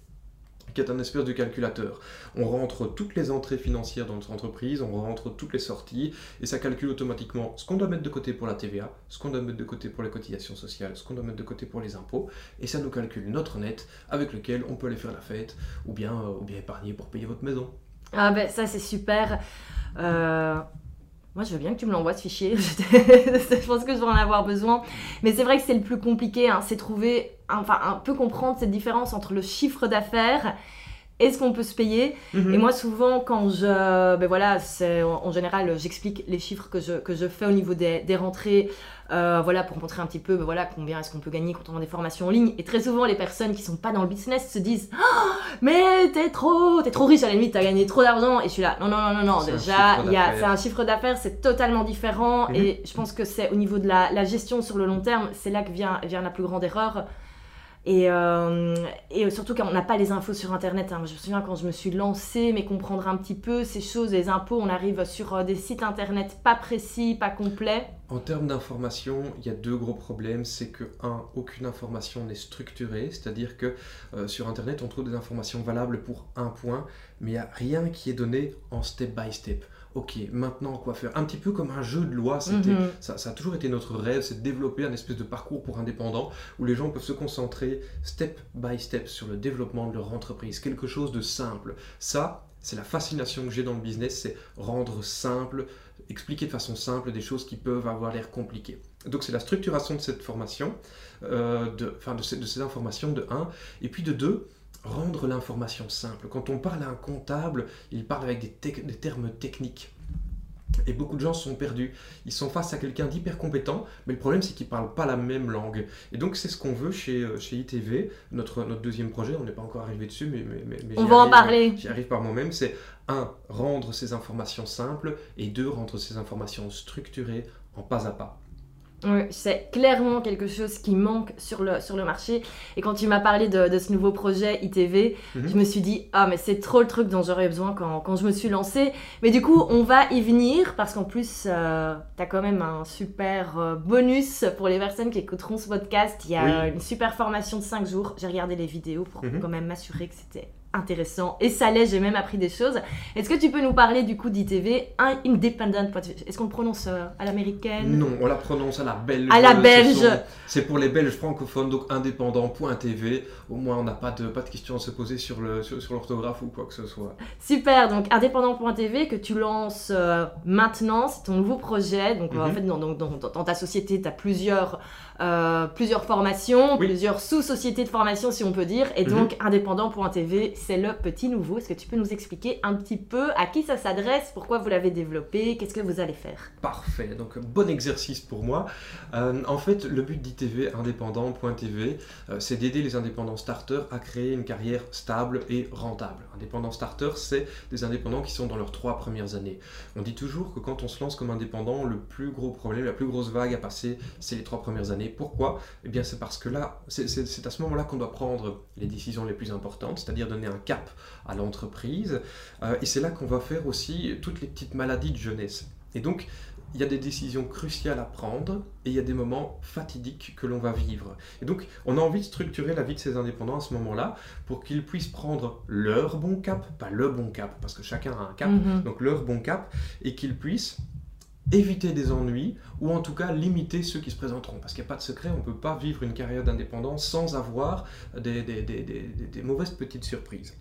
qui est un espèce de calculateur. On rentre toutes les entrées financières dans notre entreprise, on rentre toutes les sorties, et ça calcule automatiquement ce qu'on doit mettre de côté pour la TVA, ce qu'on doit mettre de côté pour les cotisations sociales, ce qu'on doit mettre de côté pour les impôts, et ça nous calcule notre net avec lequel on peut aller faire la fête, ou bien, euh, épargner pour payer votre maison. Ah ben ça c'est super. Euh, moi, je veux bien que tu me l'envoies ce fichier. je pense que je vais en avoir besoin. Mais c'est vrai que c'est le plus compliqué. Hein. C'est trouver, enfin, un peu comprendre cette différence entre le chiffre d'affaires et ce qu'on peut se payer. Mhm. Et moi, souvent, quand je. Ben voilà, en général, j'explique les chiffres que je, que je fais au niveau des, des rentrées. Euh, voilà, pour montrer un petit peu ben voilà, combien est-ce qu'on peut gagner quand on vend des formations en ligne. Et très souvent, les personnes qui sont pas dans le business se disent oh, Mais t'es trop, t'es trop riche, à la limite, t'as gagné trop d'argent. Et je suis là, non, non, non, non, non. déjà, c'est un chiffre d'affaires, c'est totalement différent. Mhm. Et je pense que c'est au niveau de la, la, gestion sur le long terme, c'est là que vient, vient la plus grande erreur. Et, euh, et, surtout quand on n'a pas les infos sur Internet. Hein. Je me souviens quand je me suis lancée, mais comprendre un petit peu ces choses, les impôts, on arrive sur euh, des sites Internet pas précis, pas complets. En termes d'information, il y a deux gros problèmes. C'est que, un, aucune information n'est structurée, c'est-à-dire que euh, sur Internet, on trouve des informations valables pour un point, mais il n'y a rien qui est donné en step by step ok, maintenant quoi faire Un petit peu comme un jeu de loi, c'était, mhm. ça, a toujours été notre rêve, c'est de développer un espèce de parcours pour indépendants où les gens peuvent se concentrer step by step sur le développement de leur entreprise, quelque chose de simple. Ça, c'est la fascination que j'ai dans le business, c'est rendre simple, expliquer de façon simple des choses qui peuvent avoir l'air compliquées. Donc c'est la structuration de cette formation, euh, de, enfin de, de ces informations de 1, et puis de 2, rendre l'information simple. Quand on parle à un comptable, il parle avec des, termes techniques. Et beaucoup de gens sont perdus. Ils sont face à quelqu'un d'hyper compétent, mais le problème c'est qu'ils ne parlent pas la même langue. Et donc c'est ce qu'on veut chez, euh, chez ITV, notre, notre deuxième projet, on n'est pas encore arrivé dessus, mais, mais, mais on va en parler. J'y arrive par moi-même, c'est un, rendre ces informations simples, et deux, rendre ces informations structurées en pas à pas. Oui, c'est clairement quelque chose qui manque sur le, sur le marché. Et quand tu m'as parlé de, de, ce nouveau projet ITV, mhm. je me suis dit, ah, mais c'est trop le truc dont j'aurais besoin quand, quand, je me suis lancée. Mais du coup, on va y venir parce qu'en plus, euh, tu as quand même un super euh, bonus pour les personnes qui écouteront ce podcast. Il y a une super formation de 5 jours. J'ai regardé les vidéos pour mhm. quand même m'assurer que c'était intéressant et ça l'est, j'ai même appris des choses. Est-ce que tu peux nous parler du coup d'ITV, Independent Est-ce qu'on le prononce euh, à l'américaine? Non, on la prononce à la belge. À la belge C'est pour les belges francophones, donc indépendant.tv. Au moins, on n'a pas de, pas de questions à se poser sur l'orthographe sur, ou quoi que ce soit. Super, donc indépendant.tv que tu lances euh, maintenant, c'est ton nouveau projet. Donc en mhm. fait, dans, dans, dans, ta société, tu as plusieurs, euh, plusieurs formations, plusieurs sous-sociétés de formation si on peut dire. Et mhm. donc indépendant.tv, c'est le petit nouveau. Est-ce que tu peux nous expliquer un petit peu à qui ça s'adresse, pourquoi vous l'avez développé, qu'est-ce que vous allez faire? Parfait, donc bon exercice pour moi. Euh, en fait, le but d'ITV indépendant.tv, euh, c'est d'aider les indépendants starters à créer une carrière stable et rentable. Indépendant starter, c'est des indépendants qui sont dans leurs trois premières années. On dit toujours que quand on se lance comme indépendant, le plus gros problème, la plus grosse vague à passer, c'est les trois premières années. Pourquoi? Eh bien, c'est parce que là, c'est à ce moment-là qu'on doit prendre les décisions les plus importantes, c'est-à-dire donner un cap à l'entreprise. Euh, et c'est là qu'on va faire aussi toutes les petites maladies de jeunesse. Et donc, il y a des décisions cruciales à prendre et il y a des moments fatidiques que l'on va vivre. Et donc, on a envie de structurer la vie de ces indépendants à ce moment-là pour qu'ils puissent prendre leur bon cap, pas le bon cap, parce que chacun a un cap, mhm. donc leur bon cap, et qu'ils puissent éviter des ennuis ou en tout cas limiter ceux qui se présenteront. Parce qu'il n'y a pas de secret, on ne peut pas vivre une carrière d'indépendant sans avoir des, mauvaises petites surprises.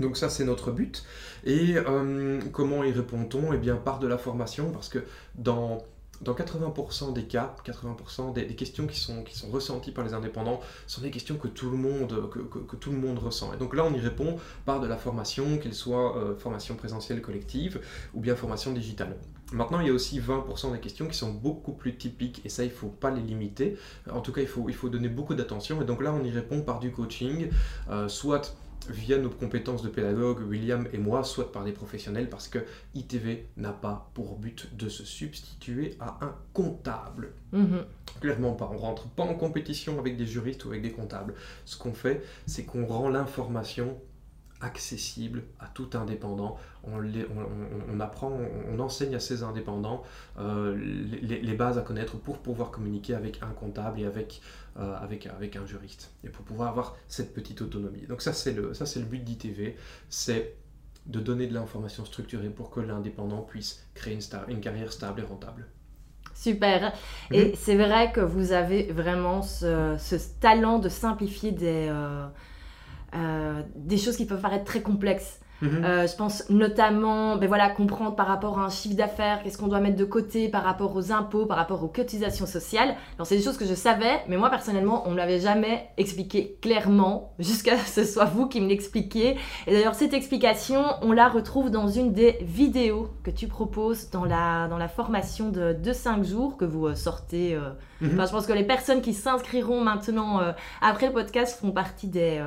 Donc ça c'est notre but. Et euh, comment y répond-on? Eh bien par de la formation, parce que dans dans 80% des cas, 80% des, questions qui sont, ressenties par les indépendants sont des questions que tout le monde, ressent. Et donc là, on y répond par de la formation, qu'elle soit euh, formation présentielle collective ou bien formation digitale. Maintenant, il y a aussi 20% des questions qui sont beaucoup plus typiques et ça, il ne faut pas les limiter. En tout cas, il faut, il faut donner beaucoup d'attention. Et donc là, on y répond par du coaching, euh, soit via nos compétences de pédagogue, William et moi, soit par des professionnels, parce que ITV n'a pas pour but de se substituer à un comptable. Mhm. Clairement pas. On rentre pas en compétition avec des juristes ou avec des comptables. Ce qu'on fait, c'est qu'on rend l'information accessible à tout indépendant. On, apprend, on, enseigne à ces indépendants euh, les, bases à connaître pour pouvoir communiquer avec un comptable et avec, euh, avec, avec un juriste. Et pour pouvoir avoir cette petite autonomie. Donc ça, c'est le, ça, le but d'ITV. C'est de donner de l'information structurée pour que l'indépendant puisse créer une, une carrière stable et rentable. Super. Et mhm. c'est vrai que vous avez vraiment ce, ce talent de simplifier des, euh, euh, des choses qui peuvent paraître très complexes. Mhm. Euh, je pense notamment, ben voilà, comprendre par rapport à un chiffre d'affaires, qu'est-ce qu'on doit mettre de côté par rapport aux impôts, par rapport aux cotisations sociales. Alors c'est des choses que je savais, mais moi personnellement, on ne l'avait jamais expliqué clairement, jusqu'à ce que ce soit vous qui me l'expliquiez. Et d'ailleurs, cette explication, on la retrouve dans une des vidéos que tu proposes dans la, dans la formation de 2-5 jours que vous euh, sortez. Mhm. je pense que les personnes qui s'inscriront maintenant après le podcast font partie des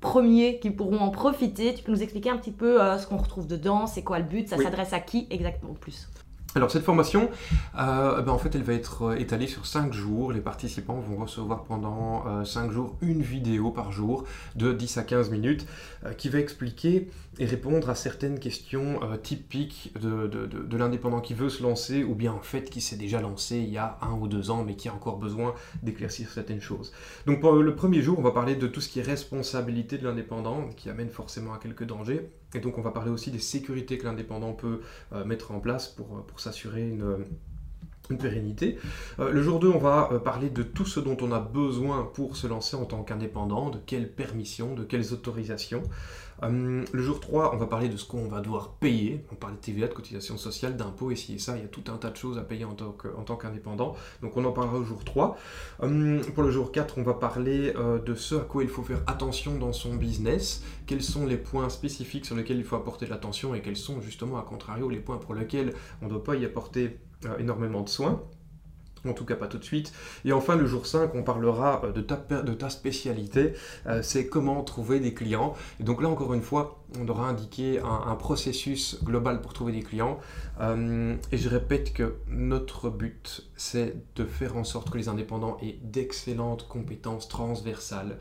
premiers qui pourront en profiter. Tu peux nous expliquer un petit peu euh, ce qu'on retrouve dedans, c'est quoi le but, ça s'adresse à qui exactement plus? Alors cette formation, euh, ben, en fait, elle va être euh, étalée sur 5 jours. Les participants vont recevoir pendant 5 jours une vidéo par jour de 10 à 15 minutes qui va expliquer et répondre à certaines questions typiques de, de l'indépendant qui veut se lancer ou bien en fait qui s'est déjà lancé il y a un ou deux ans mais qui a encore besoin d'éclaircir certaines choses. Donc pour le premier jour, on va parler de tout ce qui est responsabilité de l'indépendant qui amène forcément à quelques dangers. Et donc on va parler aussi des sécurités que l'indépendant peut euh, mettre en place pour, pour s'assurer une, une pérennité. Euh, le jour 2, on va euh, parler de tout ce dont on a besoin pour se lancer en tant qu'indépendant, de quelles permissions, de quelles autorisations. Euh, le jour 3, on va parler de ce qu'on va devoir payer. On parle de TVA, de cotisation sociale, d'impôts, ici et ça. Il y a tout un tas de choses à payer en tant qu'indépendant. Donc on en parlera au jour 3. pour le jour 4, on va parler de ce à quoi il faut faire attention dans son business. Quels sont les points spécifiques sur lesquels il faut apporter de l'attention et quels sont justement, à contrario, les points pour lesquels on ne doit pas y apporter énormément de soins. En tout cas, pas tout de suite. Et enfin, le jour 5, on parlera euh, de ta, de ta spécialité. Euh, c'est comment trouver des clients. Et donc là, encore une fois, on aura indiqué un, processus global pour trouver des clients. et je répète que notre but, c'est de faire en sorte que les indépendants aient d'excellentes compétences transversales.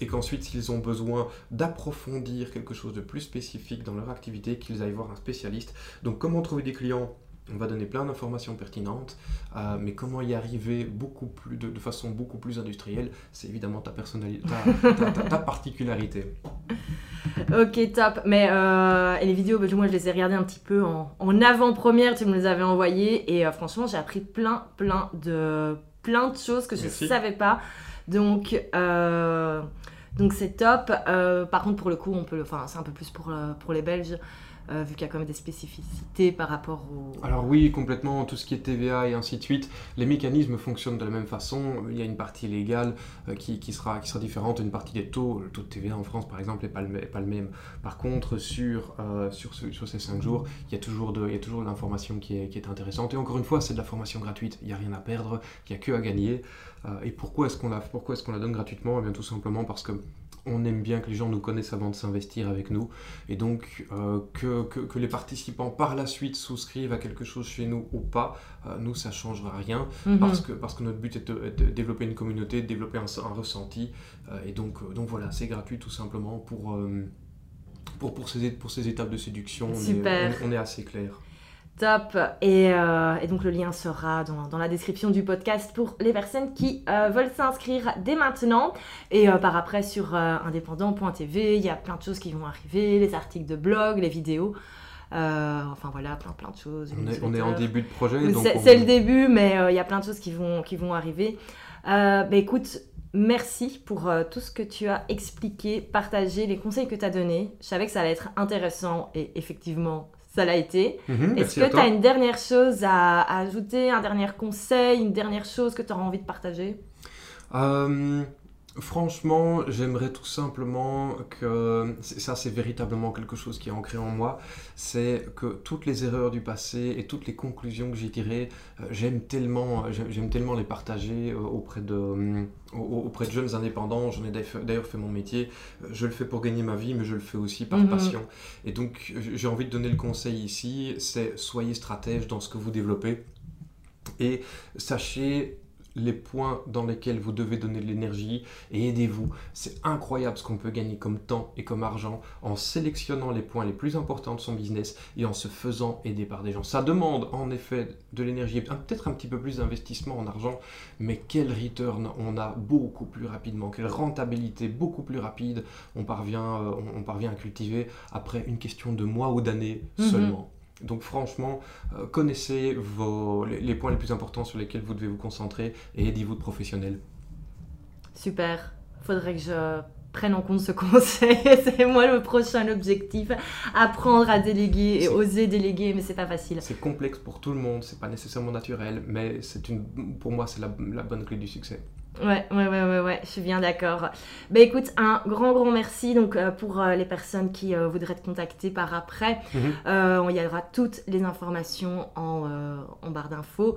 et qu'ensuite, s'ils ont besoin d'approfondir quelque chose de plus spécifique dans leur activité, qu'ils aillent voir un spécialiste. Donc, comment trouver des clients? On va donner plein d'informations pertinentes, euh, mais comment y arriver beaucoup plus, de, façon beaucoup plus industrielle, c'est évidemment ta personnalité, ta, particularité. Ok, top. Mais euh, et les vidéos, bah, moi je les ai regardées un petit peu en, avant-première, tu me les avais envoyées, et euh, franchement j'ai appris plein, plein de, plein de choses que je ne savais pas. Donc, donc c'est top. par contre, pour le coup, on peut, enfin, c'est un peu plus pour, pour les Belges. Euh, vu qu'il y a quand même des spécificités par rapport au... Alors oui, complètement, tout ce qui est TVA et ainsi de suite, les mécanismes fonctionnent de la même façon. Il y a une partie légale euh, qui, qui, sera, qui sera différente, une partie des taux. Le taux de TVA en France, par exemple, n'est pas, pas, le même. Par contre, sur, euh, sur, ces 5 jours, il y a toujours de, de l'information qui est, qui est intéressante. Et encore une fois, c'est de la formation gratuite. Il n'y a rien à perdre, il n'y a que à gagner. et pourquoi est-ce qu'on la, pourquoi est-ce qu'on la donne gratuitement? Eh bien tout simplement parce que on aime bien que les gens nous connaissent avant de s'investir avec nous. Et donc, euh, que, que, les participants par la suite souscrivent à quelque chose chez nous ou pas, euh, nous, ça ne changera rien. Mhm. parce, que, parce que notre but est de, développer une communauté, de développer un, ressenti. Euh, et donc, donc voilà, c'est gratuit tout simplement pour, pour, pour, ces, pour ces étapes de séduction. on est assez clair. Top. Euh, et, donc le lien sera dans, la description du podcast pour les personnes qui euh, veulent s'inscrire dès maintenant. Et euh, par après sur indépendant.tv, il y a plein de choses qui vont arriver, les articles de blog, les vidéos. enfin voilà, plein, plein de choses. On est, en début de projet. C'est le début, mais il y a plein de choses qui vont, qui vont arriver. bah, écoute, Merci pour tout ce que tu as expliqué, partagé, les conseils que tu as donnés. Je savais que ça allait être intéressant et effectivement, ça l'a été. Mhm, Est-ce que tu as une dernière chose à, ajouter, un dernier conseil, une dernière chose que tu auras envie de partager? Euh, Franchement, j'aimerais tout simplement que, ça c'est véritablement quelque chose qui est ancré en moi, c'est que toutes les erreurs du passé et toutes les conclusions que j'ai tirées, euh, j'aime tellement, j'aime tellement les partager euh, auprès de, auprès de jeunes indépendants. J'en ai d'ailleurs fait mon métier. Euh, je le fais pour gagner ma vie, mais je le fais aussi par mhm. passion. Et donc j'ai envie de donner le conseil ici, c'est soyez stratège dans ce que vous développez et sachez les points dans lesquels vous devez donner de l'énergie et aidez-vous. C'est incroyable ce qu'on peut gagner comme temps et comme argent en sélectionnant les points les plus importants de son business et en se faisant aider par des gens. Ça demande en effet de l'énergie et peut-être un petit peu plus d'investissement en argent, mais quel return on a beaucoup plus rapidement, quelle rentabilité beaucoup plus rapide on parvient, euh, on parvient à cultiver après une question de mois ou d'années mhm. seulement. Donc franchement, euh, connaissez vos, les, points les plus importants sur lesquels vous devez vous concentrer et aidez-vous de professionnels. Super. Faudrait que je prenne en compte ce conseil. c'est moi le prochain objectif. Apprendre à déléguer et oser déléguer, mais c'est pas facile. C'est complexe pour tout le monde, c'est pas nécessairement naturel, mais c'est une, pour moi, c'est la bonne clé du succès. Ouais, ouais, ouais, ouais, ouais, je suis bien d'accord. Bah écoute, un grand, grand merci donc euh, pour euh, les personnes qui euh, voudraient te contacter par après. Mhm. il y aura toutes les informations en, en barre d'infos.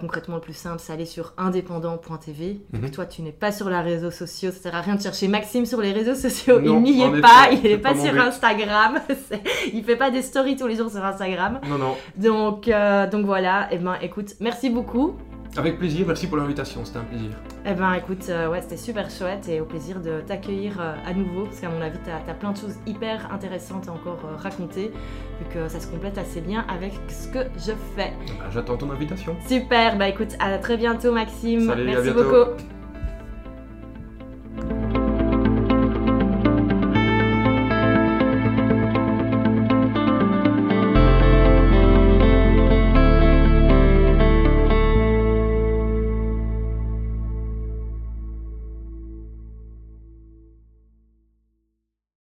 concrètement, le plus simple, c'est aller sur indépendant.tv. Mhm. Toi, tu n'es pas sur les réseaux sociaux, ça sert à rien de chercher Maxime sur les réseaux sociaux. il n'y est pas, il n'est pas, sur Instagram. il fait pas des stories tous les jours sur Instagram. Non, non. Donc, donc voilà, et eh ben écoute, merci beaucoup. Avec plaisir, merci pour l'invitation, c'était un plaisir. Eh ben écoute, euh, ouais, c'était super chouette et au plaisir de t'accueillir euh, à nouveau, parce qu'à mon avis, t'as as plein de choses hyper intéressantes à encore euh, raconter, vu que ça se complète assez bien avec ce que je fais. Bah, j'attends ton invitation. Super, bah écoute, à très bientôt Maxime. Salut, merci beaucoup.